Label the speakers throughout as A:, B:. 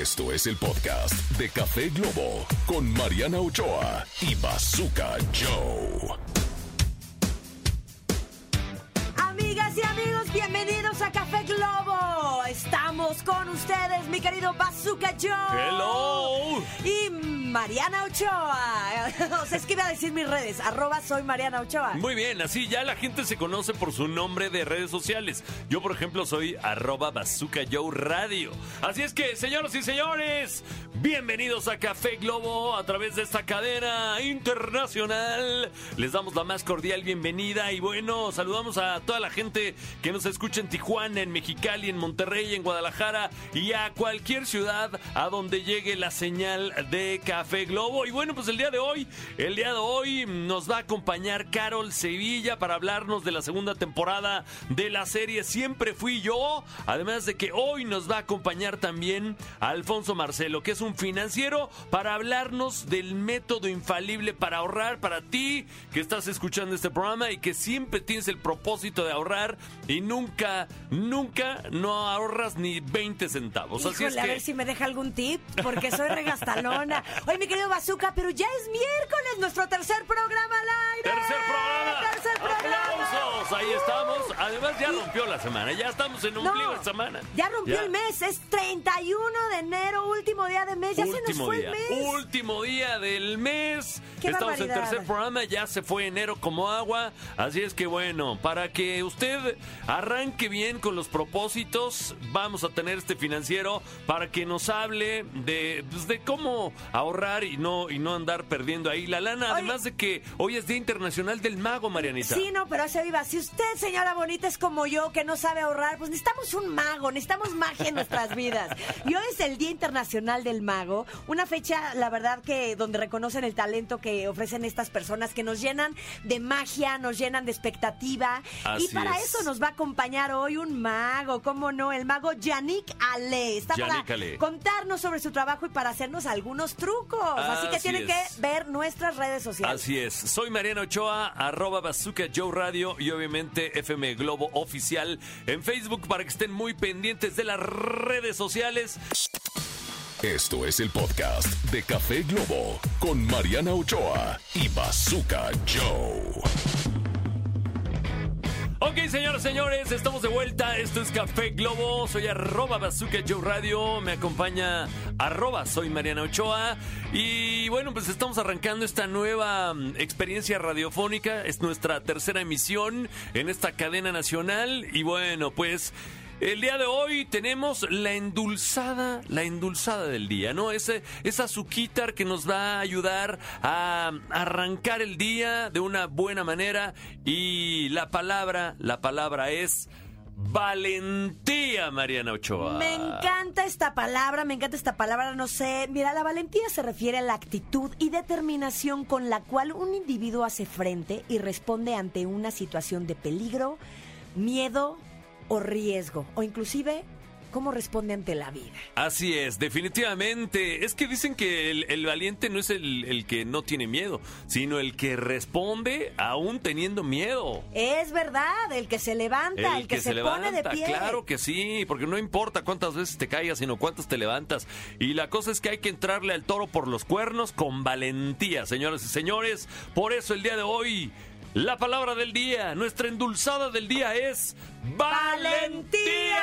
A: Esto es el podcast de Café Globo con Mariana Ochoa y Bazooka Joe.
B: Amigas y amigos, bienvenidos a Café Globo. Estamos con ustedes, mi querido Bazooka Joe.
C: Hello.
B: Y Mariana Ochoa. O sea, es que iba a decir mis redes. Arroba soy Mariana Ochoa.
C: Muy bien, así ya la gente se conoce por su nombre de redes sociales. Yo, por ejemplo, soy arroba Bazooka Joe Radio. Así es que, señoras y señores, bienvenidos a Café Globo a través de esta cadena internacional. Les damos la más cordial bienvenida y bueno, saludamos a toda la gente que nos escucha en Tijuana, en Mexicali, en Monterrey, en Guadalajara y a cualquier ciudad a donde llegue la señal de Café Globo. Y bueno, pues el día de hoy, el día de hoy nos va a acompañar Carol Sevilla para hablarnos de la segunda temporada de la serie Siempre Fui Yo. Además de que hoy nos va a acompañar también Alfonso Marcelo, que es un financiero, para hablarnos del método infalible para ahorrar para ti que estás escuchando este programa y que siempre tienes el propósito de ahorrar y nunca, nunca no ahorras ni 20 centavos. Así es
B: Híjole, a ver si me deja algún tip, porque soy regastalona. Oye, mi querido Bazooka, pero ya es miércoles, nuestro tercer programa al aire.
C: Tercer programa.
B: Tercer programa.
C: Aplausos. Ahí estamos. Además ya rompió la semana. Ya estamos en un
B: No,
C: de semana.
B: ya rompió
C: Ya.
B: el mes, es 31 de enero, último día de mes, ya se nos
C: Último
B: fue
C: día.
B: el mes.
C: Último día del mes.
B: Qué
C: Estamos en
B: barbaridad.
C: tercer programa. Ya se fue enero como agua. Así es que bueno, para que usted arranque bien con los propósitos, vamos a tener este financiero para que nos hable de, pues, de cómo ahorrar y no, y no andar perdiendo ahí la lana. Además de que hoy es Día Internacional del Mago, Marianita.
B: Sí, no, pero hace viva. Si usted, señora bonita, es como yo, que no sabe ahorrar, pues necesitamos un mago, necesitamos magia en nuestras vidas. Y hoy es el Día Internacional del Mago, una fecha, la verdad, que donde reconocen el talento que ofrecen estas personas, que nos llenan de magia, nos llenan de expectativa.
C: Así
B: y para
C: es.
B: eso nos va a acompañar hoy un mago, ¿cómo no? El mago Yannick Ale. Está
C: Yannick
B: para
C: Ale.
B: contarnos sobre su trabajo y para hacernos algunos trucos. Así que tienen
C: es.
B: que ver nuestras redes sociales.
C: Así es, soy Mariana Ochoa, arroba Bazooka Joe Radio y obviamente FM Globo Oficial en Facebook para que estén muy pendientes de las redes sociales.
A: Esto es el podcast de Café Globo con Mariana Ochoa y Bazooka Joe.
C: Ok, señoras señores, estamos de vuelta. Esto es Café Globo. Soy arroba Bazooka Joe Radio. Me acompaña arroba soy Mariana Ochoa. Y bueno, pues estamos arrancando esta nueva mm, experiencia radiofónica. Es nuestra tercera emisión en esta cadena nacional. Y bueno, pues... El día de hoy tenemos la endulzada, la endulzada del día, ¿no? Ese, esa azuquitar que nos va a ayudar a arrancar el día de una buena manera. Y la palabra, la palabra es valentía, Mariana Ochoa.
B: Me encanta esta palabra, me encanta esta palabra, no sé. Mira, la valentía se refiere a la actitud y determinación con la cual un individuo hace frente y responde ante una situación de peligro, miedo o riesgo, o inclusive cómo responde ante la vida.
C: Así es, definitivamente. Es que dicen que el, el valiente no es el, el que no tiene miedo, sino el que responde aún teniendo miedo.
B: Es verdad, el que se levanta, el, que, se, pone de pie.
C: Claro que sí, porque no importa cuántas veces te caigas, sino cuántas te levantas. Y la cosa es que hay que entrarle al toro por los cuernos con valentía, señoras y señores. Por eso el día de hoy, la palabra del día, nuestra endulzada del día es valentía.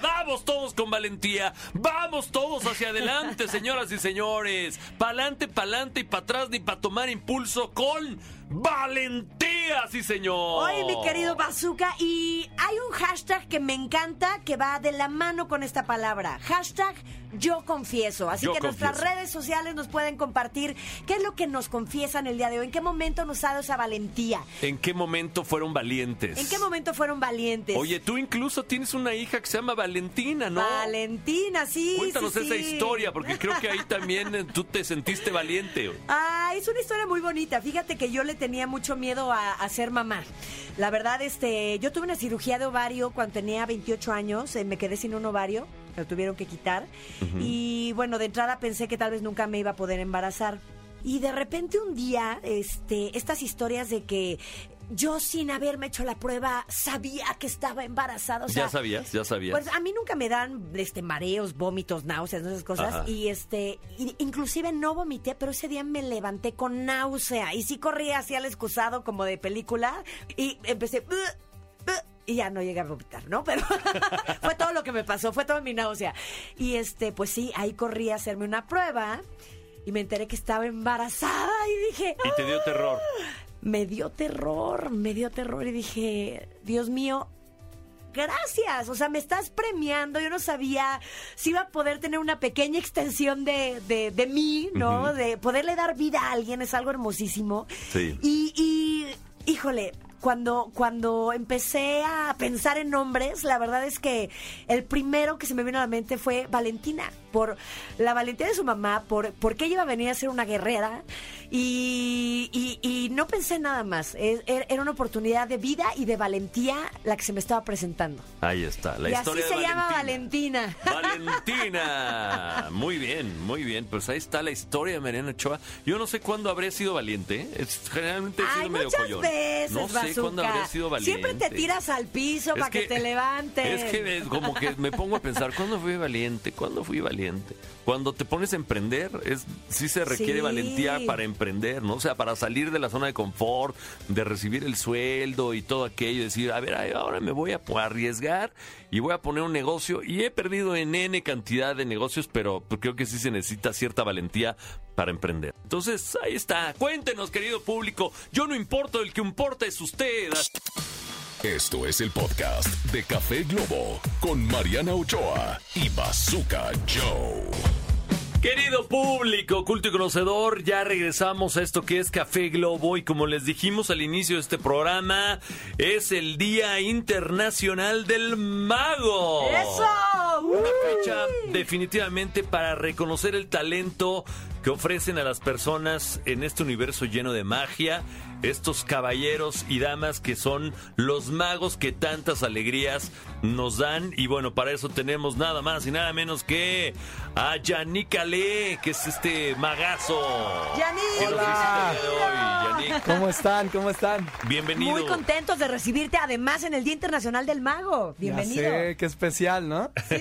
C: Vamos todos con valentía. Vamos todos hacia adelante, señoras y señores. Pa'lante, pa'lante y para atrás ni para tomar impulso con valentía, sí señor.
B: Oye, mi querido Bazooka, y hay un hashtag que me encanta que va de la mano con esta palabra. Hashtag yo confieso. Así
C: Yo
B: que en nuestras
C: confieso.
B: redes sociales nos pueden compartir qué es lo que nos confiesan el día de hoy, en qué momento nos ha dado esa valentía,
C: ¿En qué momento fueron valientes?
B: en qué momento fueron valientes.
C: Oye, tú incluso tienes una hija que se llama Valentina, ¿no?
B: Valentina, sí.
C: Cuéntanos
B: sí,
C: esa historia, porque creo que ahí también eh, tú te sentiste valiente.
B: Ah, es una historia muy bonita. Fíjate que yo le tenía mucho miedo a, a ser mamá. La verdad, este, yo tuve una cirugía de ovario cuando tenía 28 años. eh, me quedé sin un ovario, me lo tuvieron que quitar. Y bueno, de entrada pensé que tal vez nunca me iba a poder embarazar. Y de repente un día, este, estas historias de que yo sin haberme hecho la prueba sabía que estaba embarazada. O sea,
C: ¿Ya sabías? ¿Ya sabías?
B: Pues a mí nunca me dan este mareos, vómitos, náuseas, esas cosas.
C: Ajá.
B: Y este, inclusive no vomité, pero ese día me levanté con náusea. Y sí corrí así al excusado como de película. Y empecé. Y ya no llegué a vomitar, ¿no? Pero fue todo lo que me pasó, fue toda mi náusea. Y este, pues sí, ahí corrí a hacerme una prueba. Y me enteré que estaba embarazada y dije,
C: y te dio terror.
B: Me dio terror, me dio terror y dije, Dios mío, gracias, o sea, me estás premiando, yo no sabía si iba a poder tener una pequeña extensión de, de, de mí, ¿no? De poderle dar vida a alguien, es algo hermosísimo.
C: Sí.
B: Y, y, híjole, cuando, cuando empecé a pensar en nombres, la verdad es que el primero que se me vino a la mente fue Valentina, por la valentía de su mamá, por, porque ella iba a venir a ser una guerrera y, y- y no pensé nada más. Es- Era una oportunidad de vida y de valentía la que se me estaba presentando.
C: Ahí está, la
B: y así
C: historia
B: se
C: de
B: llama
C: Valentina.
B: Valentina.
C: Valentina. Muy bien, muy bien. Pues ahí está la historia de Mariana Ochoa. Yo no sé cuándo habré sido valiente. ¿eh? Es, generalmente he sido
B: Ay,
C: medio
B: muchas
C: collón.
B: veces,
C: No sé cuándo habré sido valiente.
B: Siempre te tiras al piso
C: Es
B: para que, te levantes.
C: Es que es como que me pongo a pensar, ¿cuándo fui valiente? ¿Cuándo fui valiente? Cuando te pones a emprender, es sí se requiere
B: Sí.
C: valentía para emprender, ¿no? O sea, para salir de la zona de confort, de recibir el sueldo y todo aquello, decir, a ver, ahora me voy a arriesgar y voy a poner un negocio. Y he perdido en N cantidad de negocios, pero pues, creo que sí se necesita cierta valentía para emprender. Entonces, ahí está. Cuéntenos, querido público. Yo no importo, el que importa es usted.
A: Esto es el podcast de Café Globo con Mariana Ochoa y Bazooka Joe.
C: Querido público, culto y conocedor, ya regresamos a esto que es Café Globo y como les dijimos al inicio de este programa, es el Día Internacional del Mago.
B: ¡Eso!
C: Una fecha definitivamente para reconocer el talento que ofrecen a las personas en este universo lleno de magia, estos caballeros y damas que son los magos que tantas alegrías nos dan. Y bueno, para eso tenemos nada más y nada menos que a Yannick Ale, que es este magazo.
B: Yannick.
C: de hoy. Yannick,
D: ¿Cómo están? ¿Cómo están?
C: bienvenido.
B: Muy contentos de recibirte, además, en el Día Internacional del Mago. Bienvenido.
D: Ya sé, qué especial, ¿no?
B: Sí.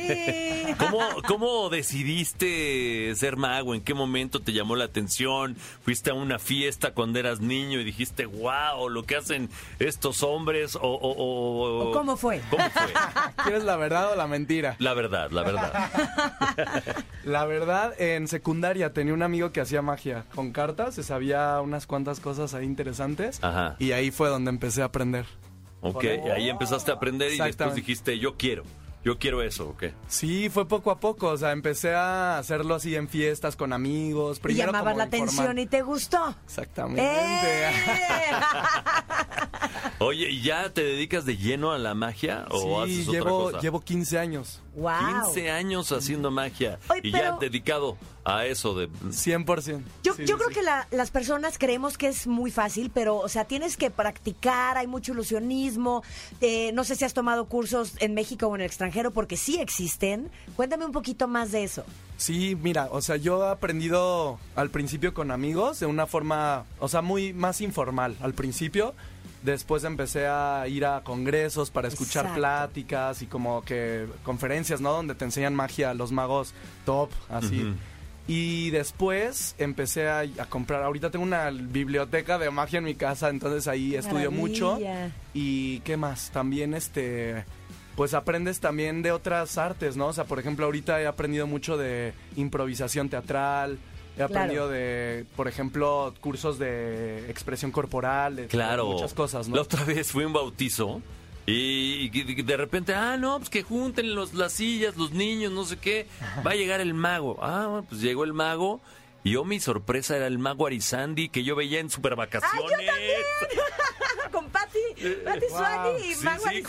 C: ¿Cómo, ¿Cómo decidiste ser mago? ¿En qué momento te llamó la atención? ¿Fuiste a una fiesta cuando eras niño y dijiste, wow, lo que hacen estos hombres? ¿O, o- o-
B: ¿O cómo fue?
C: ¿Cómo fue?
D: ¿Quieres la verdad o la mentira?
C: La verdad, la verdad.
D: La verdad, en secundaria tenía un amigo que hacía magia con cartas, se sabía unas cuantas cosas ahí interesantes.
C: Ajá.
D: Y ahí fue donde empecé a aprender.
C: Ok, ahí empezaste a aprender y después dijiste, yo quiero, yo quiero eso, ¿ok?
D: Sí, fue poco a poco, o sea, empecé a hacerlo así en fiestas con amigos.
B: Y
D: Primero
B: llamabas
D: como
B: la
D: informal.
B: atención y te gustó.
D: Exactamente.
B: ¡Eh!
C: Oye, ¿y ya te dedicas de lleno a la magia o
D: sí,
C: haces otra
D: llevo,
C: cosa?
D: llevo 15 años.
B: wow.
C: 15 años haciendo magia
B: Oye,
C: y ya dedicado a eso de...
D: 100%.
B: Yo,
D: Sí,
B: yo
D: sí,
B: creo
D: sí.
B: que la- las personas creemos que es muy fácil, pero, o sea, tienes que practicar, hay mucho ilusionismo. eh, no sé si has tomado cursos en México o en el extranjero, porque sí existen. Cuéntame un poquito más de eso.
D: Sí, mira, o sea, yo he aprendido al principio con amigos de una forma, o sea, muy más informal al principio. Después empecé a ir a congresos para escuchar
B: Exacto.
D: pláticas y como que conferencias, ¿no? Donde te enseñan magia los magos top, así. Y después empecé a, a comprar, ahorita tengo una biblioteca de magia en mi casa, entonces ahí estudio mucho. Y qué más, también este pues aprendes también de otras artes, ¿no? O sea, por ejemplo, ahorita he aprendido mucho de improvisación teatral, he aprendido de, por ejemplo, cursos de expresión corporal, de
C: Claro.
D: muchas cosas, ¿no?
C: La otra vez fui a un bautizo y, y de repente, ah, no, pues que junten los, las sillas, los niños, no sé qué. Va a llegar el mago. Ah, bueno, pues llegó el mago. Y yo, mi sorpresa era el mago Arizandi que yo veía en super vacaciones.
B: Con Patti, Patti
D: Wow.
B: Suani y
C: Sí,
B: Mago
C: sí, el-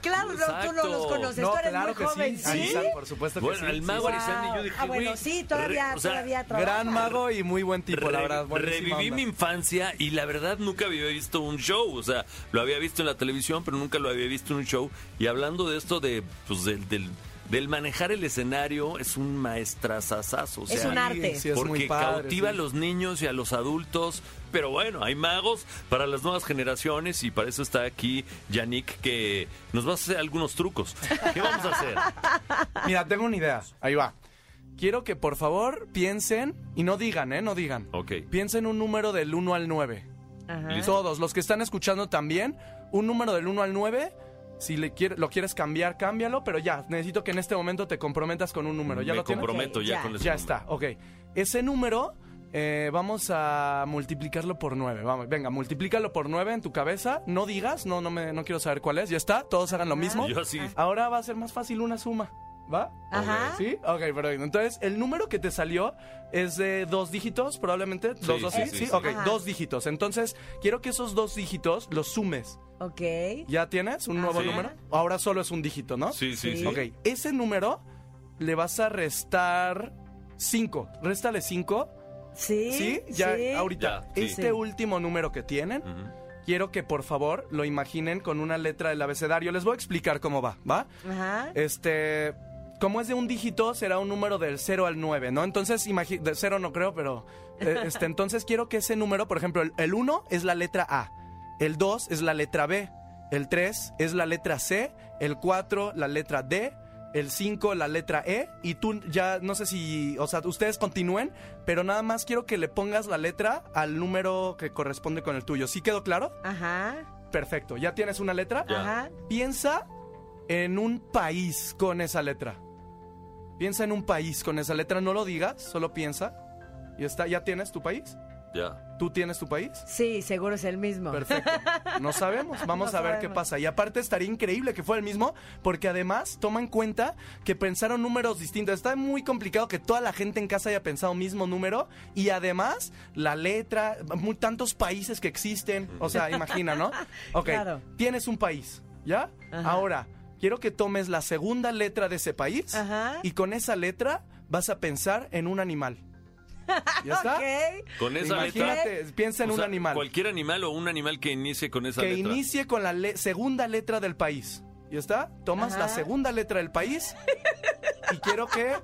B: Claro, no, tú no los conoces,
D: no,
B: tú eres
D: claro
B: muy
D: que
B: joven.
D: sí. por supuesto que
C: Bueno,
D: sí.
C: el
D: sí.
C: Arizandi, yo dije,
B: Ah, bueno, sí, todavía-
C: re- o sea,
B: todavía trabaja.
D: Gran mago y muy buen tipo, la verdad.
C: reviví
D: onda.
C: mi infancia y la verdad nunca había visto un show. O sea, lo había visto en la televisión, pero nunca lo había visto en un show. Y hablando de esto de, pues, del, del del manejar el escenario es un maestrazazazo. O sea,
B: Es un arte.
D: Sí, es muy
C: porque
D: padre,
C: cautiva
D: sí.
C: a los niños y a los adultos. Pero bueno, hay magos para las nuevas generaciones y para eso está aquí Yannick que nos va a hacer algunos trucos. ¿Qué vamos a hacer?
D: Mira, tengo una idea. Ahí va. Quiero que por favor piensen, y no digan, ¿eh? No digan.
C: Ok.
D: Piensen un número del 1 al 9.
B: Ajá.
D: Todos, los que están escuchando también, un número del 1 al 9. Si le quiere- lo quieres cambiar, cámbialo, pero ya, necesito que en este momento te comprometas con un número. ¿Ya
C: Me
D: lo tienes?
C: comprometo ya,
B: ya.
C: con ese
D: Ya
C: número.
D: está, ok. Ese número eh, vamos a multiplicarlo por 9. Vamos, venga, multiplícalo por 9 en tu cabeza. No digas, no, no, me, no quiero saber cuál es. Ya está, todos hagan lo mismo.
C: Yo sí.
D: Ahora va a ser más fácil una suma. ¿Va?
B: Ajá.
D: ¿Sí? Ok, perfecto. Entonces, el número que te salió es de dos dígitos, probablemente. ¿Dos, dos, sí?
C: sí,
D: Sí,
C: sí.
D: ok,
B: Ajá.
D: dos dígitos. Entonces, quiero que esos dos dígitos los sumes.
B: Ok.
D: ¿Ya tienes un nuevo
C: Sí.
D: número? Ahora solo es un dígito, ¿no?
C: Sí, sí,
B: Sí.
D: Ok, ese número le vas a restar 5. Réstale 5.
B: Sí.
D: ¿Sí? Ya,
B: sí.
D: ahorita.
C: Ya, sí.
D: Este
B: Sí.
D: último número que tienen, quiero que por favor lo imaginen con una letra del abecedario. Les voy a explicar cómo va, ¿va?
B: Ajá.
D: Este, como es de un dígito, será un número del 0 al 9, ¿no? Entonces, de 0 no creo, pero eh, este, entonces quiero que ese número, por ejemplo, el- el 1 es la letra A, el 2 es la letra B, el 3 es la letra C, el 4 la letra D, el 5 la letra E y tú ya no sé si, o sea, ustedes continúen, pero nada más quiero que le pongas la letra al número que corresponde con el tuyo. ¿Sí quedó claro?
B: Ajá.
D: Perfecto. ¿Ya tienes una letra?
B: Ajá.
D: Piensa en un país con esa letra. Piensa en un país con esa letra, no lo digas, solo piensa. Y está, ¿ya tienes tu país?
C: Ya.
D: ¿Tú tienes tu país?
B: Sí, seguro es el mismo.
D: Perfecto. No sabemos, vamos
B: No
D: a ver qué pasa. Y aparte estaría increíble que fuera el mismo, porque además toma en cuenta que pensaron números distintos. Está muy complicado que toda la gente en casa haya pensado mismo número y además la letra, muy, tantos países que existen. O sea, imagina, ¿no? Ok,
B: Claro.
D: tienes un país, ¿ya?
B: Ajá.
D: Ahora, quiero que tomes la segunda letra de ese país
B: Ajá.
D: y con esa letra vas a pensar en un animal. ¿Ya está?
B: Ok.
C: Con esa letra.
D: Imagínate, piensa en
C: o
D: un
C: sea,
D: animal
C: Cualquier animal o un animal que inicie con esa
D: que
C: letra.
D: inicie con la le- segunda letra del país. ¿Ya está? Tomas la
B: Ajá.
D: segunda letra del país y quiero que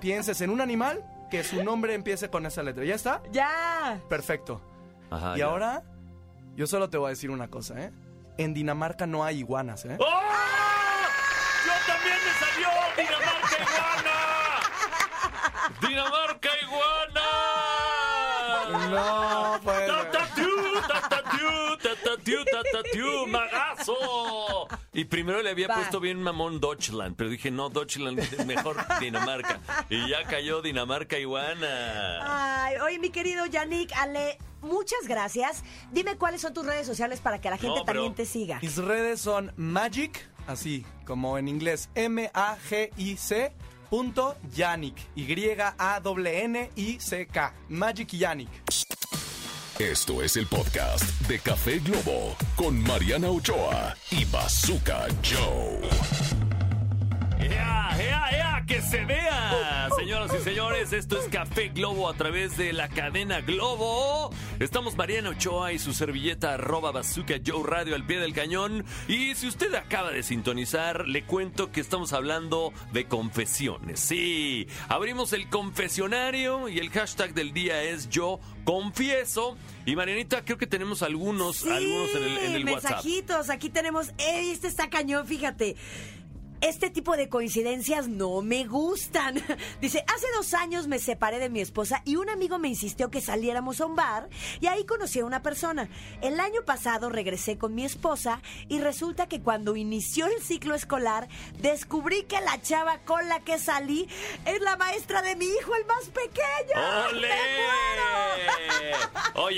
D: pienses en un animal que su nombre empiece con esa letra. ¿Ya está?
B: Ya.
D: Perfecto.
C: Ajá,
D: y
C: ya.
D: ahora, yo solo te voy a decir una cosa, ¿eh? En Dinamarca no hay iguanas, ¿eh?
C: ¡Oh! ¡Dinamarca iguana!
D: No, pues.
C: ¡Tatatiu, tatatiu, tatatiu, tatatiu, ¡Magazo! Y primero le había
B: Va.
C: puesto bien mamón Deutschland, pero dije, no, Deutschland es mejor Dinamarca. Y ya cayó Dinamarca iguana.
B: Ay, oye, mi querido Yannick, Ale, muchas gracias. Dime cuáles son tus redes sociales para que la gente
C: No, pero-
B: también te siga.
D: Mis redes son Magic, así como en inglés, M-A-G-I-C. Punto Yannick, Y-A-N-N-I-C-K, Magic Yannick.
A: Esto es el podcast de Café Globo con Mariana Ochoa y Bazooka Joe.
C: ¡Que se vea! Señoras y señores, esto es Café Globo a través de la cadena Globo. Estamos Mariana Ochoa y su servilleta arroba bazooka Joe Radio al pie del cañón. Y si usted acaba de sintonizar, le cuento que estamos hablando de confesiones. Sí, abrimos el confesionario y el hashtag del día es yo confieso. Y Marianita, creo que tenemos algunos,
B: Sí,
C: algunos en el, en el WhatsApp.
B: mensajitos. Aquí tenemos, "Ey, este está cañón, fíjate. Este tipo de coincidencias no me gustan. Dice, hace dos años me separé de mi esposa y un amigo me insistió que saliéramos a un bar y ahí conocí a una persona. El año pasado regresé con mi esposa y resulta que cuando inició el ciclo escolar descubrí que la chava con la que salí es la maestra de mi hijo, el más pequeño.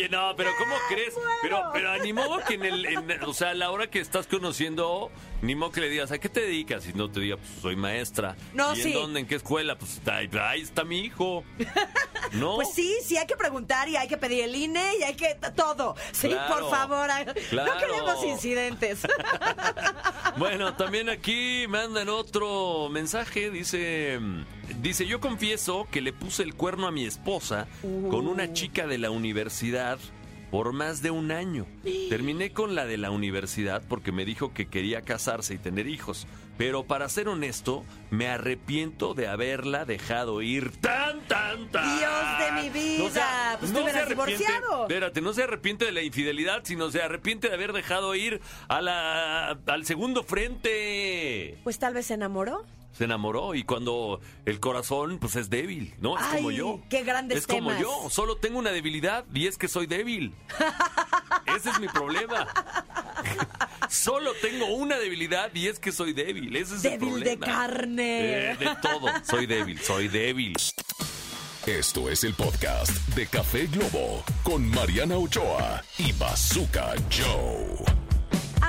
C: Oye, no, pero ¿cómo crees? Pero, pero ni modo que en el, en- o sea, a la hora que estás conociendo, ni modo que le digas, ¿a qué te dedicas? Y no te diga, pues soy maestra.
B: No,
C: ¿Y
B: sí.
C: en dónde? ¿En qué escuela? Pues ahí, ahí está mi hijo. ¿No?
B: Pues sí, sí hay que preguntar y hay que pedir el INE y hay que todo. Sí,
C: Claro,
B: por favor.
C: claro.
B: No queremos incidentes.
C: Bueno, también aquí mandan otro mensaje, dice, dice, yo confieso que le puse el cuerno a mi esposa con una chica de la universidad por más de un año. Terminé con la de la universidad porque me dijo que quería casarse y tener hijos, Pero para ser honesto, me arrepiento de haberla dejado ir tan, tan, tan.
B: Dios de mi vida, pues te hubieras divorciado.
C: Espérate, no se arrepiente de la infidelidad, sino se arrepiente de haber dejado ir a la, al segundo frente.
B: Pues tal vez se enamoró.
C: Se enamoró y cuando el corazón pues es débil, ¿no? Es como yo.
B: qué grandes
C: Es como
B: temas.
C: yo, solo tengo una debilidad y es que soy débil. Ese es mi problema. Solo tengo una debilidad y es que soy débil. Ese es el
B: Débil de
C: problema.
B: carne.
C: Eh, de todo. Soy débil, soy débil.
A: Esto es el podcast de Café Globo con Mariana Ochoa y Bazooka Joe.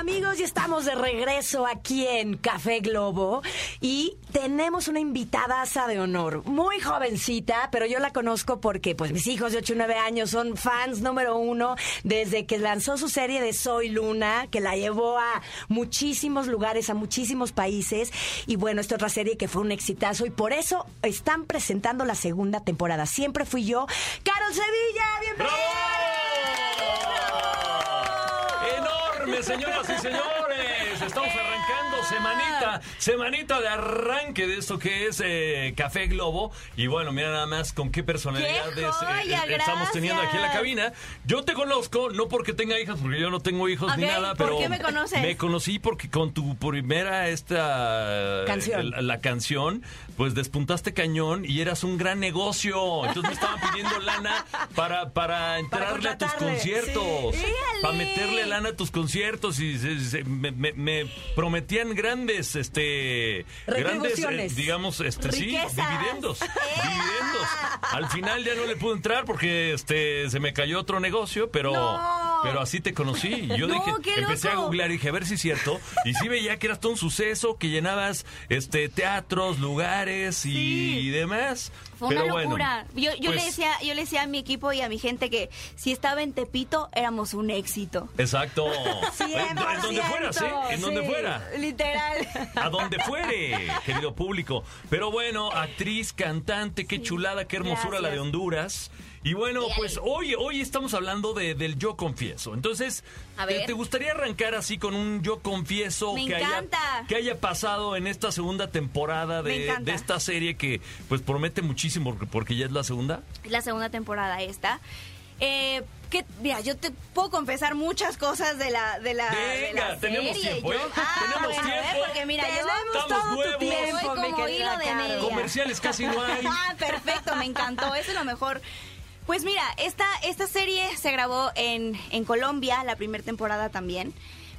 B: Amigos, ya estamos de regreso aquí en Café Globo y tenemos una invitada de honor, muy jovencita, pero yo la conozco porque pues mis hijos de 8 y 9 años son fans número uno desde que lanzó su serie de Soy Luna, que la llevó a muchísimos lugares, a muchísimos países y bueno, esta otra serie que fue un exitazo y por eso están presentando la segunda temporada. Siempre fui yo, Carol Sevilla, bienvenida.
C: Enorme, señoras y señores. Estamos arrancando semanita, semanita de arranque de esto que es eh, Café Globo. Y bueno, mira nada más con qué personalidades
E: ¡Qué joya!
C: eh, estamos teniendo aquí en la cabina. Yo te conozco, no porque tenga hijas, porque yo no tengo hijos ni nada,
E: ¿por
C: pero
E: qué me conoces?
C: me conocí porque con tu primera esta
B: Canción.
C: La, la canción, pues despuntaste cañón y eras un gran negocio. Entonces me estaban pidiendo lana para, para entrarle a tus conciertos.
B: sí.
C: Para meterle lana a tus conciertos y se- se- me, me- me prometían grandes, este, grandes, eh, digamos, este, sí, dividendos, dividendos. Al final ya no le pude entrar porque, este, se me cayó otro negocio, pero,
E: No.
C: Pero así te conocí. Yo
E: No,
C: dije,
E: qué
C: empecé a googlear y dije, a ver si es cierto. Y sí veía que eras todo un suceso, que llenabas, este, teatros, lugares y,
E: Sí.
C: y demás.
E: Fue
C: Pero
E: una
C: bueno,
E: locura. yo yo
C: pues,
E: le decía, yo le decía a mi equipo y a mi gente que si estaba en Tepito éramos un éxito.
C: Exacto. En,
B: 100%,
C: en donde fuera, ¿sí? En donde fuera.
E: Literal.
C: A donde fuere, querido público. Pero bueno, actriz, cantante, qué chulada, qué hermosura la de. Honduras. Y bueno, pues hoy, hoy estamos hablando de, del yo confieso. Entonces,
E: A
C: ¿te,
E: ver.
C: te gustaría arrancar así con un yo confieso
E: Me
C: que haya, que haya pasado en esta segunda temporada de, de esta serie que pues promete muchísimo porque- porque ya es la segunda?
E: la segunda temporada esta. Eh, que, mira, yo te puedo confesar muchas cosas de la de la, de
C: Venga,
E: la
C: tenemos
E: serie.
C: tiempo, ¿eh?
E: Yo- ah,
C: Tenemos
E: bueno,
C: tiempo.
E: Porque mira,
B: Tenemos
C: Estamos
B: todo tu tiempo,
E: como hilo de media.
C: Comerciales casi no hay.
E: Ah, perfecto, me encantó, eso es lo mejor. Pues mira, esta, esta serie se grabó en, en Colombia, la primera temporada también.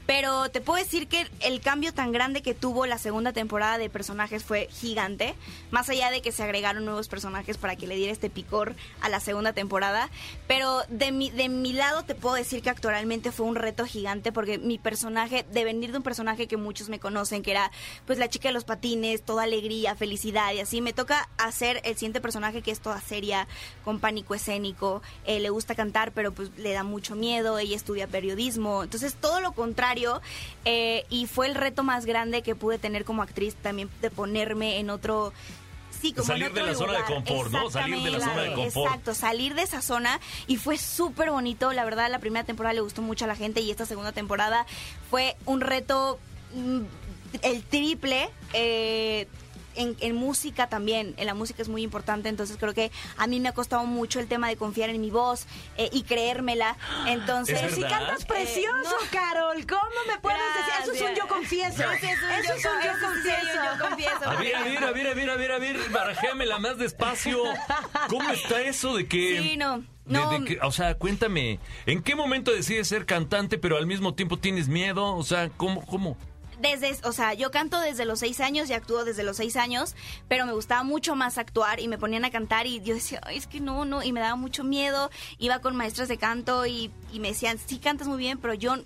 E: Pero te puedo decir que el cambio tan grande que tuvo la segunda temporada de personajes fue gigante. Más allá de que se agregaron nuevos personajes para que le diera este picor a la segunda temporada. Pero de mi, de mi lado te puedo decir que actualmente fue un reto gigante porque mi personaje, de venir de un personaje que muchos me conocen, que era pues la chica de los patines, toda alegría, felicidad y así, me toca hacer el siguiente personaje que es toda seria, con pánico escénico, eh, le gusta cantar pero pues le da mucho miedo, ella estudia periodismo, entonces todo lo contrario eh, y fue el reto más grande que pude tener como actriz también de ponerme en otro... Sí, como
C: Salir de la zona de confort, ¿no? Salir de la zona de confort.
E: Exacto, salir de esa zona y fue súper bonito. La verdad, la primera temporada le gustó mucho a la gente y esta segunda temporada fue un reto mm, el triple. eh, en, en música también, en la música es muy importante, entonces creo que a mí me ha costado mucho el tema de confiar en mi voz eh, y creérmela. Entonces,
C: ¿Es
B: Si cantas precioso,
E: Eh, no.
B: Carol, ¿cómo me puedes decir? Eso es un yo confieso.
E: Ese es un
B: Eso
E: yo
B: es un yo
E: confieso, sí,
B: confieso.
E: yo confieso.
C: A ver, a ver, a ver, a ver, a ver, a ver, barajéamela más despacio. ¿Cómo está eso de que...
E: Sí, no,
C: de-
E: no.
C: de que- o sea, cuéntame, ¿en qué momento decides ser cantante pero al mismo tiempo tienes miedo? O sea, ¿cómo, cómo?
E: Desde, o sea, yo canto desde los seis años y actúo desde los seis años, pero me gustaba mucho más actuar y me ponían a cantar y yo decía, "Ay, es que no, no, y me daba mucho miedo. Iba con maestras de canto y, y me decían, sí cantas muy bien, pero yo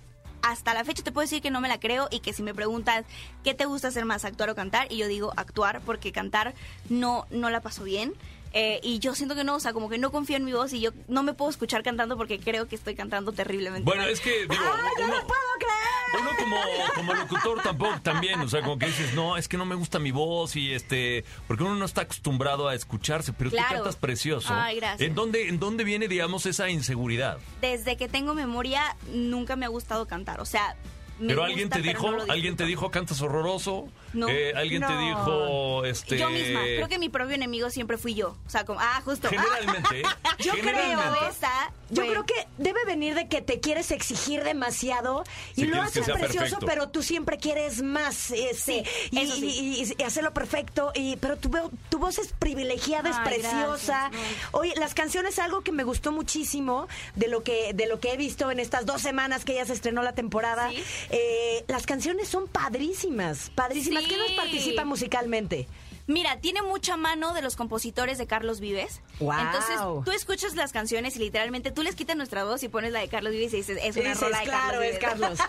E: hasta la fecha te puedo decir que no me la creo y que si me preguntas qué te gusta hacer más, actuar o cantar, y yo digo actuar porque cantar no, no la paso bien. Eh, y yo siento que no, o sea, como que no confío en mi voz y yo no me puedo escuchar cantando porque creo que estoy cantando terriblemente.
C: Bueno,
E: mal.
C: es que, digo,
B: ¡Ay, no
C: uno,
B: lo puedo creer!
C: uno como, como locutor tampoco también, o sea, como que dices, no, es que no me gusta mi voz y este, porque uno no está acostumbrado a escucharse, pero tú
E: Claro.
C: cantas precioso.
E: Ay, gracias.
C: ¿En dónde, ¿En dónde viene, digamos, esa inseguridad?
E: desde que tengo memoria nunca me ha gustado cantar. O sea, me
C: Pero
E: gusta,
C: alguien te dijo,
E: no
C: alguien te dijo cantas horroroso.
E: No.
C: Eh, alguien te dijo, este.
E: Yo misma, creo que mi propio enemigo siempre fui yo. O sea, como, ah, justo.
C: Generalmente.
B: Yo creo-
C: generalmente.
E: Esa,
B: Yo creo que debe venir de que te quieres exigir demasiado y
C: Sí,
B: lo haces precioso,
C: perfecto.
B: pero tú siempre quieres más. Este,
E: Sí,
B: y,
E: eso sí.
B: y- y- y hacerlo perfecto. Y, pero tu, tu voz es privilegiada, es preciosa.
E: gracias.
B: Oye, las canciones, algo que me gustó muchísimo de lo que, de lo que he visto en estas dos semanas que ya se estrenó la temporada.
E: Sí.
B: Eh, las canciones son padrísimas, padrísimas.
E: Sí.
B: ¿Qué nos participa musicalmente?
E: Mira, tiene mucha mano de los compositores de Carlos Vives.
B: Guau.
E: Entonces, tú escuchas las canciones y literalmente tú les quitas nuestra voz y pones la de Carlos Vives y dices, es una
B: Dices,
E: rola de
B: claro,
E: Carlos
B: es. Carlos.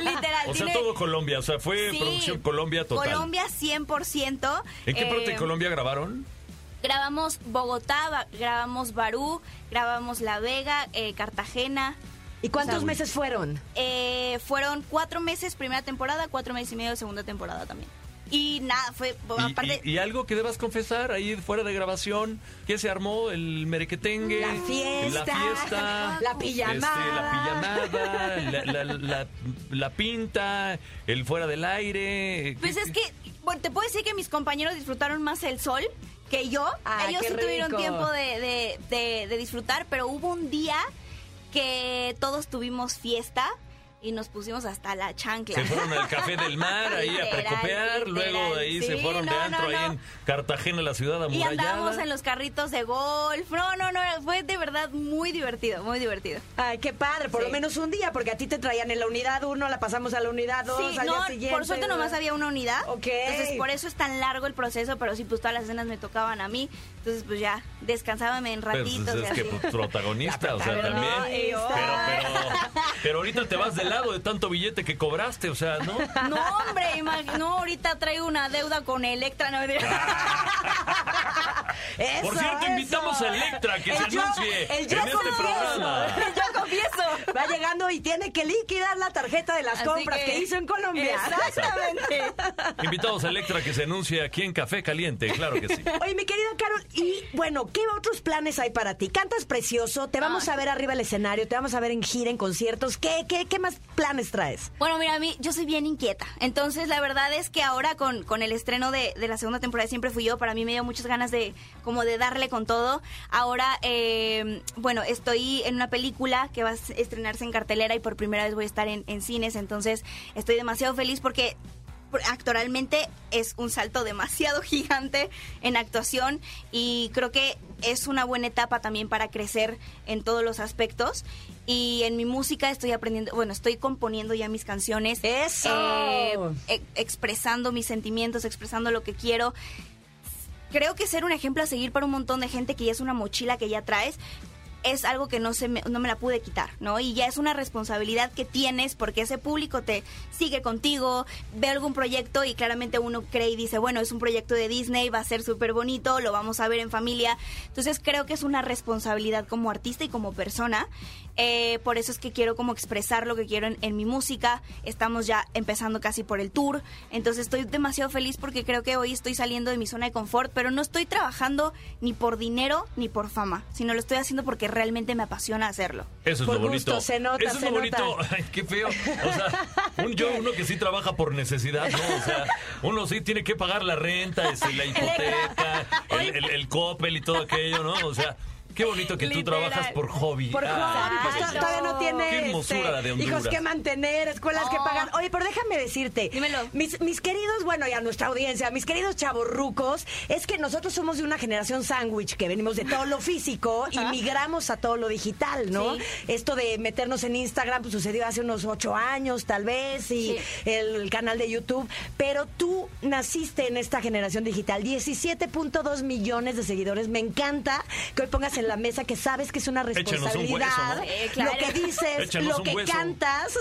E: Literal.
C: O sea, todo Colombia. O sea, fue
E: Sí.
C: producción Colombia total.
E: Colombia 100%.
C: ¿En qué parte
E: Eh,
C: de Colombia grabaron?
E: Grabamos Bogotá, ba- grabamos Barú, grabamos La Vega, eh, Cartagena.
B: ¿Y cuántos
E: O sea,
B: meses fueron?
E: Eh, fueron cuatro meses primera temporada, cuatro meses y medio segunda temporada también. Y nada, fue
C: Y-
E: aparte...
C: y, y algo que debas confesar ahí fuera de grabación, ¿qué se armó? El merequetengue,
B: La fiesta,
C: la fiesta,
B: la
C: este,
B: pijamada.
C: la pijamada, la, la- la- la pinta, el fuera del aire.
E: Pues es que, bueno, te puedo decir que mis compañeros disfrutaron más el sol que yo.
B: Ah,
E: Ellos sí tuvieron
B: rico.
E: tiempo de, de- de- de disfrutar, pero hubo un día que todos tuvimos fiesta y nos pusimos hasta la chancla.
C: Se fueron al Café del Mar ahí a
E: Literal,
C: precopear, luego de ahí se fueron de
E: no,
C: antro
E: no,
C: ahí
E: no.
C: en Cartagena, la ciudad
E: Y
C: amurallada.
E: andábamos en los carritos de golf. No, no, no, fue de verdad muy divertido, muy divertido.
B: Ay, qué padre, por
E: Sí.
B: lo menos un día, porque a ti te traían en la unidad uno, la pasamos a la unidad dos,
E: Sí,
B: al
E: no,
B: día siguiente.
E: por suerte nomás había una unidad.
B: Ok.
E: Entonces, por eso es tan largo el proceso, pero sí, pues todas las escenas me tocaban a mí. Entonces, pues ya, descansábame en
C: Pues,
E: ratitos.
C: es
E: y
C: que
E: así.
C: pues, protagonista, o sea, también. Pero, pero, pero ahorita te vas de de tanto billete que cobraste, o sea, ¿no?
E: No, hombre, no, ahorita traigo una deuda con Electra. No,
B: Eso,
C: Por cierto,
B: eso.
C: invitamos a Electra que se
B: yo-
C: anuncie
B: el yo
C: en este programa.
E: Yo confieso.
B: Va llegando y tiene que liquidar la tarjeta de las
E: Así
B: compras que... hizo en Colombia.
E: Exactamente.
C: Invitados a Electra que se anuncie aquí en Café Caliente, claro que sí.
B: Oye, mi querida Carol, y bueno, ¿qué otros planes hay para ti? Cantas precioso, te vamos a ver arriba del escenario, te vamos a ver en gira, en conciertos. ¿Qué, qué, qué más planes traes?
E: Bueno, mira, a mí, yo soy bien inquieta. Entonces, la verdad es que ahora con, con el estreno de, de la segunda temporada de Siempre Fui Yo, para mí me dio muchas ganas de, como de darle con todo. Ahora, eh, bueno, estoy en una película que va a estrenarse en cartelera y por primera vez voy a estar en, en cines. Entonces, estoy demasiado feliz porque actualmente es un salto demasiado gigante en actuación y creo que es una buena etapa también para crecer en todos los aspectos y en mi música estoy aprendiendo, bueno, estoy componiendo ya mis canciones,
B: ¡Eso!
E: eh, e- expresando mis sentimientos, expresando lo que quiero. Creo que ser un ejemplo a seguir para un montón de gente que ya es una mochila que ya traes es algo que no se me, no me la pude quitar, ¿no? Y ya es una responsabilidad que tienes porque ese público te sigue contigo, ve algún proyecto y claramente uno cree y dice, bueno, es un proyecto de Disney, va a ser súper bonito, lo vamos a ver en familia. Entonces creo que es una responsabilidad como artista y como persona. Eh, por eso es que quiero como expresar lo que quiero en, en mi música. Estamos ya empezando casi por el tour. Entonces estoy demasiado feliz porque creo que hoy estoy saliendo de mi zona de confort, pero no estoy trabajando ni por dinero ni por fama, sino lo estoy haciendo porque realmente me apasiona hacerlo.
C: Eso es
B: Por
C: lo bonito.
B: gusto, se nota,
C: Eso es
B: se
C: lo bonito. Ay, qué feo. O sea, un, yo, uno que sí trabaja por necesidad, ¿no? O sea, uno sí tiene que pagar la renta, la hipoteca, el, el, el Coppel y todo aquello, ¿no? O sea, qué bonito que tú trabajas por hobby.
B: Por
C: Ah,
B: hobby, pues
E: Exacto.
B: todavía no tiene
C: Qué hermosura la de
B: este, hijos
C: Honduras.
B: que mantener, escuelas que
E: Oh.
B: pagar. Oye, pero déjame decirte,
E: Dímelo.
B: mis, mis queridos, bueno, y a nuestra audiencia, mis queridos chavorrucos, es que nosotros somos de una generación sándwich que venimos de todo lo físico y migramos a todo lo digital, ¿no?
E: Sí.
B: Esto de meternos en Instagram pues, sucedió hace unos ocho años, tal vez, y
E: Sí.
B: el, el canal de YouTube, pero tú naciste en esta generación digital, 17.2 millones de seguidores. Me encanta que hoy pongas en la mesa que sabes que es una
C: Échenos un hueso,
B: responsabilidad,
C: ¿no?
E: Sí, claro.
B: lo que dices,
C: Échanos
B: lo que cantas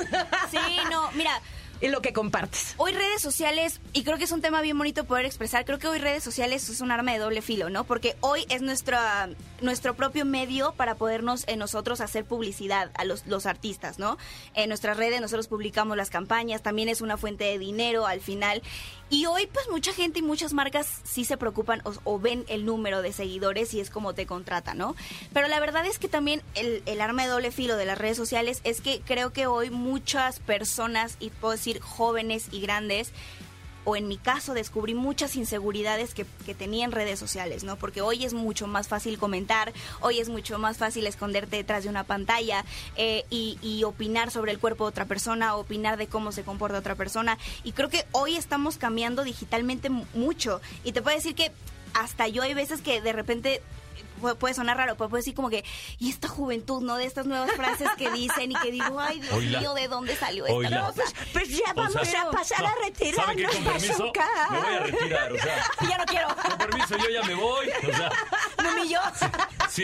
E: Sí, no, mira,
B: y lo que compartes.
E: Hoy redes sociales, y creo que es un tema bien bonito poder expresar, creo que hoy redes sociales es un arma de doble filo, ¿no? Porque hoy es nuestra, nuestro propio medio para podernos en nosotros hacer publicidad a los, los artistas, ¿no? En nuestras redes nosotros publicamos las campañas, también es una fuente de dinero al final. Y hoy pues mucha gente y muchas marcas sí se preocupan o, ven el número de seguidores y es como te contrata, ¿no? Pero la verdad es que también el, el arma de doble filo de las redes sociales es que creo que hoy muchas personas, y puedo decir jóvenes y grandes, o en mi caso descubrí muchas inseguridades que, que, tenía en redes sociales, ¿no? Porque hoy es mucho más fácil comentar, hoy es mucho más fácil esconderte detrás de una pantalla eh, y, y, opinar sobre el cuerpo de otra persona, opinar de cómo se comporta otra persona. Y creo que hoy estamos cambiando digitalmente mucho. Y te puedo decir que hasta yo hay veces que de repente puede, sonar raro, pero puede decir como que, y esta juventud, ¿no? De estas nuevas frases que dicen y que digo, ay, Dios mío, ¿de dónde salió esta cosa?
B: Pues, pues, ya vamos a pasar a retirarnos,
C: ¿Con permiso? Me voy a retirar, o sea.
E: ya no quiero.
C: Con permiso, yo ya me voy, o sea.
E: Me humilló.
C: Sí, sí,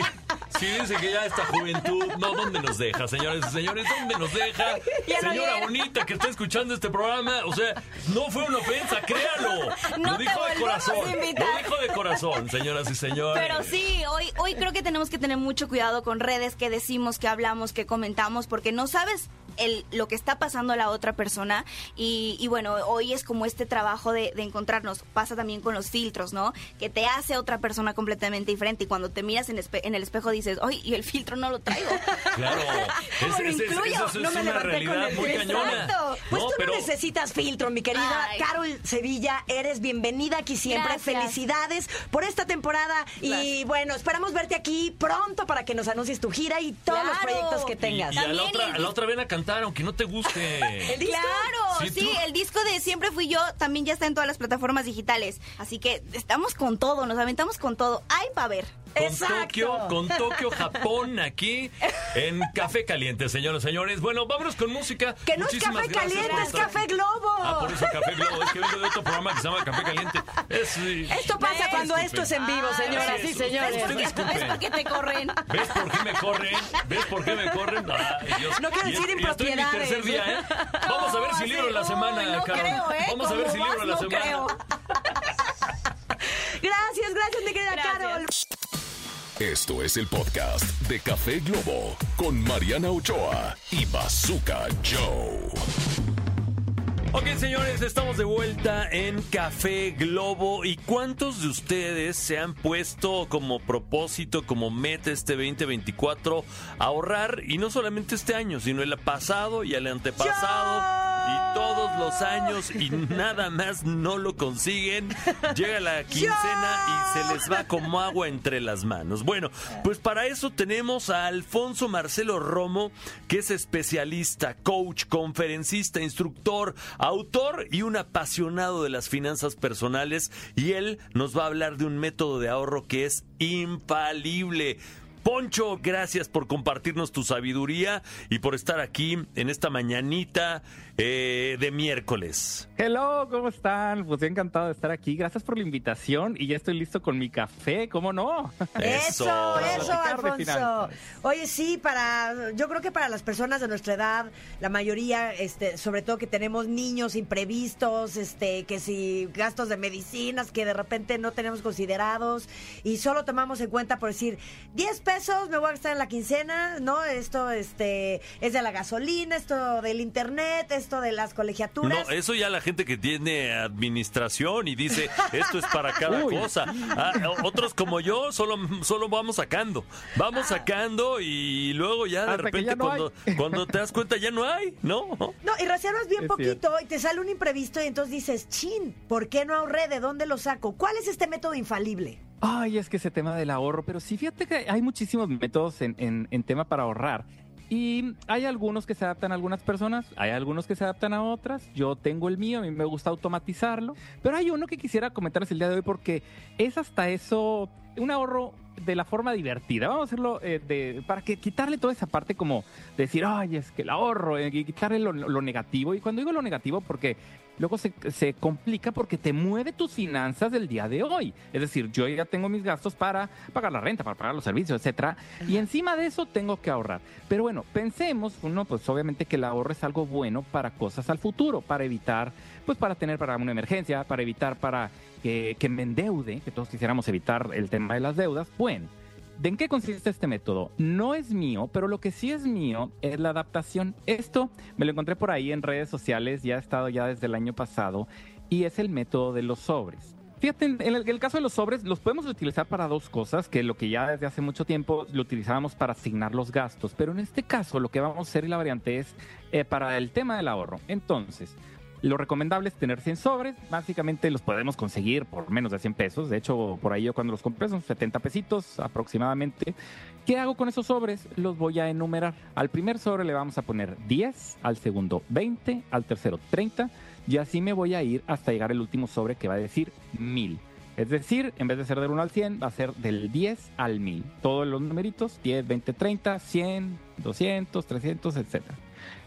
C: dice que ya esta juventud, no, ¿dónde nos deja, señores y señores? ¿Dónde nos deja? Señora bonita que está escuchando este programa, o sea, no fue una ofensa, créalo.
E: No
C: lo dijo
E: te
C: de corazón. Lo dijo de corazón, señoras y señores.
E: Pero sí, hoy, hoy creo que tenemos que tener mucho cuidado con redes que decimos, que hablamos, que comentamos, porque no sabes el, lo que está pasando a la otra persona y, y bueno, hoy es como este trabajo de, de, encontrarnos, pasa también con los filtros, ¿no? Que te hace otra persona completamente diferente y cuando te miras en, espe en el espejo dices, ¡ay, y el filtro no lo traigo!
C: Claro,
E: ¿Cómo
C: es,
E: lo
C: es,
E: incluyo?
C: es, es,
B: no me levanté con el.
E: Exacto.
B: Pues
C: No,
B: tú
C: pero-
B: no necesitas filtro, mi querida
E: Ay.
B: Carol Sevilla. Eres bienvenida aquí siempre.
E: Gracias.
B: Felicidades por esta temporada. Y bueno, esperamos verte aquí pronto para que nos anuncies tu gira y todos los proyectos que tengas.
C: y a la otra,
E: el-
C: a la otra ven a cantar, aunque no te guste.
E: Claro,
C: Sí,
E: sí, el disco de Siempre Fui Yo también ya está en todas las plataformas digitales. Así que estamos con todo, nos aventamos con todo. Hay para ver.
C: Con
B: Exacto.
C: Tokio, con Tokio, Japón, aquí en Café Caliente, señores, señores. Bueno, vámonos con música.
B: Que no es café caliente, es café globo.
C: Ah, por eso Café Globo. Es que vengo de otro programa que se llama Café Caliente. Es,
B: Esto pasa cuando esto es en vivo, señoras
C: así
B: y
C: es.
B: señores.
E: ¿Ves por qué te corren?
C: ¿Ves por qué me corren? ¿Ves por qué me corren? Ay, Dios.
B: No quiero decir
C: y estoy en mi
B: impropiedades.
C: tercer día, ¿eh? Vamos a ver si
E: No,
C: libro la semana,
E: uy, no
C: Carol.
E: creo, ¿eh?
C: Vamos a ver si libro la
E: no
C: semana.
E: creo.
B: Gracias, gracias, mi querida
E: Gracias.
B: Carol.
A: Esto es el podcast de Café Globo con Mariana Ochoa y Bazooka Joe.
C: Ok, señores, estamos de vuelta en Café Globo. ¿Y cuántos de ustedes se han puesto como propósito, como meta este 2024, ahorrar? Y no solamente este año, sino el pasado y el antepasado. Y todos los años y nada más no lo consiguen. Llega la quincena y se les va como agua entre las manos. Bueno, pues para eso tenemos a Alfonso Marcelo Romo, que es especialista, coach, conferencista, instructor, autor y un apasionado de las finanzas personales. Y él nos va a hablar de un método de ahorro que es infalible. Poncho, gracias por compartirnos tu sabiduría y por estar aquí en esta mañanita eh, de miércoles.
F: Hello, ¿cómo están? Pues encantado de estar aquí. Gracias por la invitación y ya estoy listo con mi café, ¿cómo no?
B: Eso, eso, Alfonso. Oye, sí, para, yo creo que para las personas de nuestra edad, la mayoría, este, sobre todo que tenemos niños imprevistos, este, que si gastos de medicinas que de repente no tenemos considerados y solo tomamos en cuenta por decir 10 pesos me voy a gastar en la quincena, ¿no? Esto, este, es de la gasolina, esto del internet, esto de las colegiaturas.
C: No, eso ya la gente que tiene administración y dice esto es para cada
F: Uy.
C: cosa. Ah, otros como yo solo, solo vamos sacando. Vamos sacando y luego ya de
F: Hasta
C: repente
F: ya no
C: cuando, te das cuenta ya no hay, ¿no?
B: No, y reservas bien
F: Es
B: poquito y te sale un imprevisto y entonces dices, chin, ¿por qué no ahorré? ¿De dónde lo saco? ¿Cuál es este método infalible?
F: Ay, es que ese tema del ahorro, pero sí, fíjate que hay muchísimos métodos en, en- en tema para ahorrar. Y hay algunos que se adaptan a algunas personas, hay algunos que se adaptan a otras. Yo tengo el mío, a mí me gusta automatizarlo. Pero hay uno que quisiera comentarles el día de hoy porque es hasta eso un ahorro de la forma divertida. Vamos a hacerlo eh, de, para que quitarle toda esa parte como decir, ay, es que el ahorro, eh, y quitarle lo, lo negativo. Y cuando digo lo negativo, porque luego se, se complica porque te mueve tus finanzas del día de hoy. Es decir, yo ya tengo mis gastos para pagar la renta, para pagar los servicios, etcétera, y encima de eso tengo que ahorrar. Pero bueno, pensemos, uno, pues obviamente que el ahorro es algo bueno para cosas al futuro, para evitar, pues para tener para una emergencia, para evitar para que, que me endeude, que todos quisiéramos evitar el tema de las deudas. Bueno. ¿De en qué consiste este método? No es mío, pero lo que sí es mío es la adaptación. Esto me lo encontré por ahí en redes sociales, ya ha estado ya desde el año pasado. y es el método de los sobres. Fíjate, en el, caso de los sobres, los podemos utilizar para dos cosas, que lo que ya desde hace mucho tiempo lo utilizábamos para asignar los gastos, pero en este caso lo que vamos a hacer y la variante es eh, para el tema del ahorro. Entonces, lo recomendable es tener 100 sobres. Básicamente los podemos conseguir por menos de 100 pesos. De hecho, por ahí yo cuando los compré son 70 pesitos aproximadamente. ¿Qué hago con esos sobres? Los voy a enumerar. Al primer sobre le vamos a poner 10, al segundo 20, al tercero 30 y así me voy a ir hasta llegar el último sobre que va a decir 1000. Es decir, en vez de ser del 1 al 100, va a ser del 10 al 1000. Todos los numeritos, 10, 20, 30, 100, 200, 300, etcétera.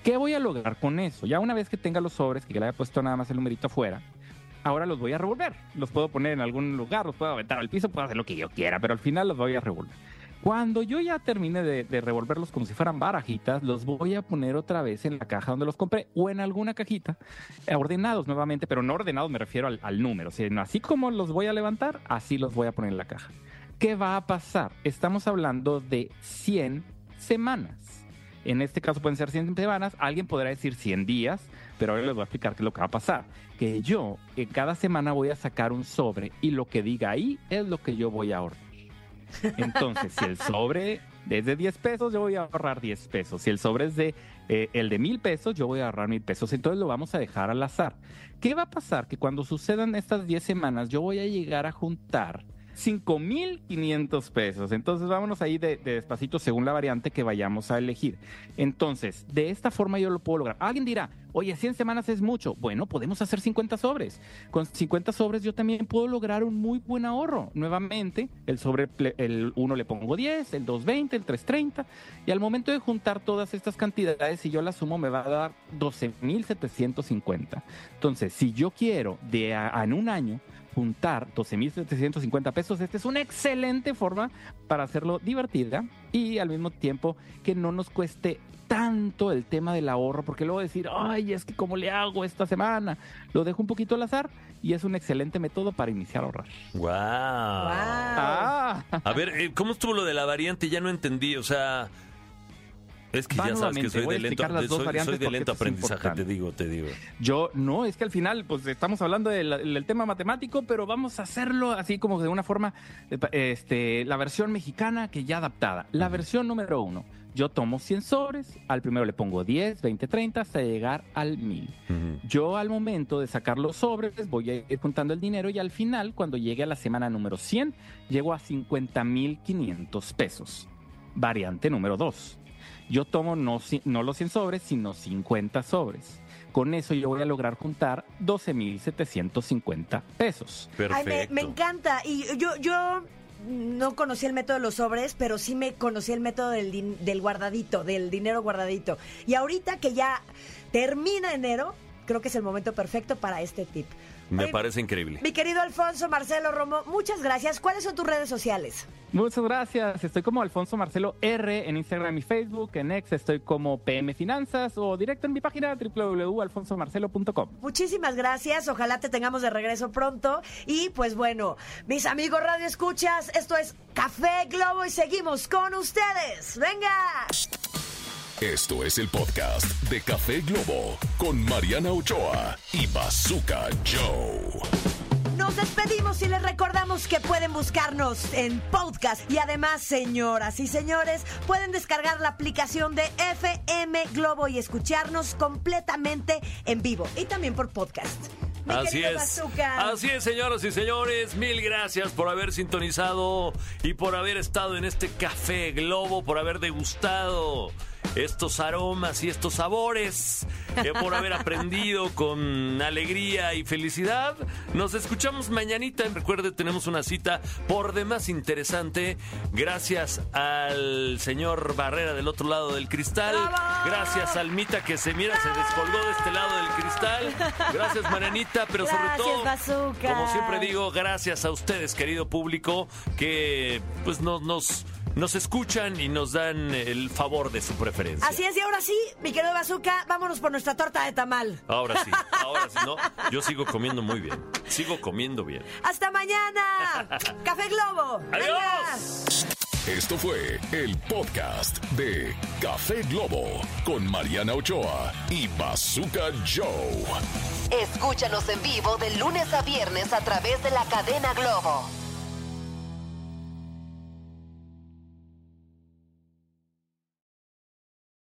F: ¿Qué voy a lograr con eso? Ya una vez que tenga los sobres, que le haya puesto nada más el numerito afuera, ahora los voy a revolver. Los puedo poner en algún lugar, los puedo aventar al piso, puedo hacer lo que yo quiera, pero al final los voy a revolver. Cuando yo ya termine de, de, revolverlos como si fueran barajitas, los voy a poner otra vez en la caja donde los compré o en alguna cajita, eh, ordenados nuevamente, pero no ordenados me refiero al, al número, sino así como los voy a levantar, así los voy a poner en la caja. ¿Qué va a pasar? Estamos hablando de 100 semanas. En este caso pueden ser 100 semanas, alguien podrá decir 100 días, pero ahora les voy a explicar qué es lo que va a pasar. Que yo en cada semana voy a sacar un sobre y lo que diga ahí es lo que yo voy a ahorrar. Entonces, si el sobre es de 10 pesos, yo voy a ahorrar 10 pesos. Si el sobre es de eh, el de mil pesos, yo voy a ahorrar mil pesos. Entonces lo vamos a dejar al azar. ¿Qué va a pasar? Que cuando sucedan estas 10 semanas, yo voy a llegar a juntar 5.500 pesos. Entonces vámonos ahí de, de, despacito según la variante que vayamos a elegir. Entonces, de esta forma yo lo puedo lograr. Alguien dirá, oye, 100 semanas es mucho. Bueno, podemos hacer 50 sobres. Con 50 sobres yo también puedo lograr un muy buen ahorro. Nuevamente, el sobre, el 1 le pongo 10, el 2 20, el 3 30. Y al momento de juntar todas estas cantidades, si yo las sumo, me va a dar 12.750. Entonces, si yo quiero de en un año juntar 12.750 pesos. Esta es una excelente forma para hacerlo divertida y al mismo tiempo que no nos cueste tanto el tema del ahorro, porque luego decir, ay, es que cómo le hago esta semana, lo dejo un poquito al azar y es un excelente método para iniciar a ahorrar.
C: Wow. Ah. A ver, eh, ¿cómo estuvo lo de la variante? Ya no entendí, o sea, es que ya sabes que soy de lento, de, soy, soy de lento aprendizaje, te digo, te digo.
F: Yo, no, es que al final, pues estamos hablando del, del, tema matemático, pero vamos a hacerlo así como de una forma, este, la versión mexicana que ya adaptada. La uh -huh. versión número uno. Yo tomo 100 sobres, al primero le pongo 10, 20, 30 hasta llegar al 1000. Uh -huh. Yo al momento de sacar los sobres voy a ir juntando el dinero y al final, cuando llegue a la semana número 100, llego a 50,500 pesos. Variante número 2 yo tomo no, no los 100 sobres, sino 50 sobres. Con eso yo voy a lograr juntar 12.750 pesos.
C: Perfecto.
B: Ay, me, me, encanta. Y yo, yo no conocí el método de los sobres, pero sí me conocí el método del, del guardadito, del dinero guardadito. Y ahorita que ya termina enero, creo que es el momento perfecto para este tip.
C: Me Oye, parece increíble.
B: Mi querido Alfonso Marcelo Romo, muchas gracias. ¿Cuáles son tus redes sociales?
F: Muchas gracias. Estoy como Alfonso Marcelo R en Instagram y Facebook. En X estoy como PM Finanzas o directo en mi página www.alfonsomarcelo.com.
B: Muchísimas gracias. Ojalá te tengamos de regreso pronto. Y pues bueno, mis amigos Radio Escuchas, esto es Café Globo y seguimos con ustedes. ¡Venga!
A: Esto es el podcast de Café Globo con Mariana Ochoa y Bazooka Joe.
B: Nos despedimos y les recordamos que pueden buscarnos en podcast y además, señoras y señores, pueden descargar la aplicación de FM Globo y escucharnos completamente en vivo y también por podcast. Mi
C: Así es.
B: Bazooka.
C: Así es, señoras y señores. Mil gracias por haber sintonizado y por haber estado en este Café Globo, por haber degustado estos aromas y estos sabores, eh, por haber aprendido con alegría y felicidad. Nos escuchamos mañanita. Recuerde, tenemos una cita por demás interesante. Gracias al señor Barrera del otro lado del cristal.
B: ¡Bravo!
C: Gracias al Mita que se mira, se descolgó de este lado del cristal. Gracias, Marianita, pero
B: Gracias,
C: sobre todo,
B: Bazooka.
C: como siempre digo, gracias a ustedes, querido público, que pues nos, nos nos escuchan y nos dan el favor de su preferencia.
B: Así es, y ahora sí, mi querido Bazooka, vámonos por nuestra torta de tamal.
C: Ahora sí, ahora sí, no, yo sigo comiendo muy bien, sigo comiendo bien.
B: ¡Hasta mañana! ¡Café Globo!
C: ¡Adiós!
B: Venga.
A: Esto fue el podcast de Café Globo con Mariana Ochoa y Bazooka Joe.
G: Escúchanos en vivo de lunes a viernes a través de la cadena Globo.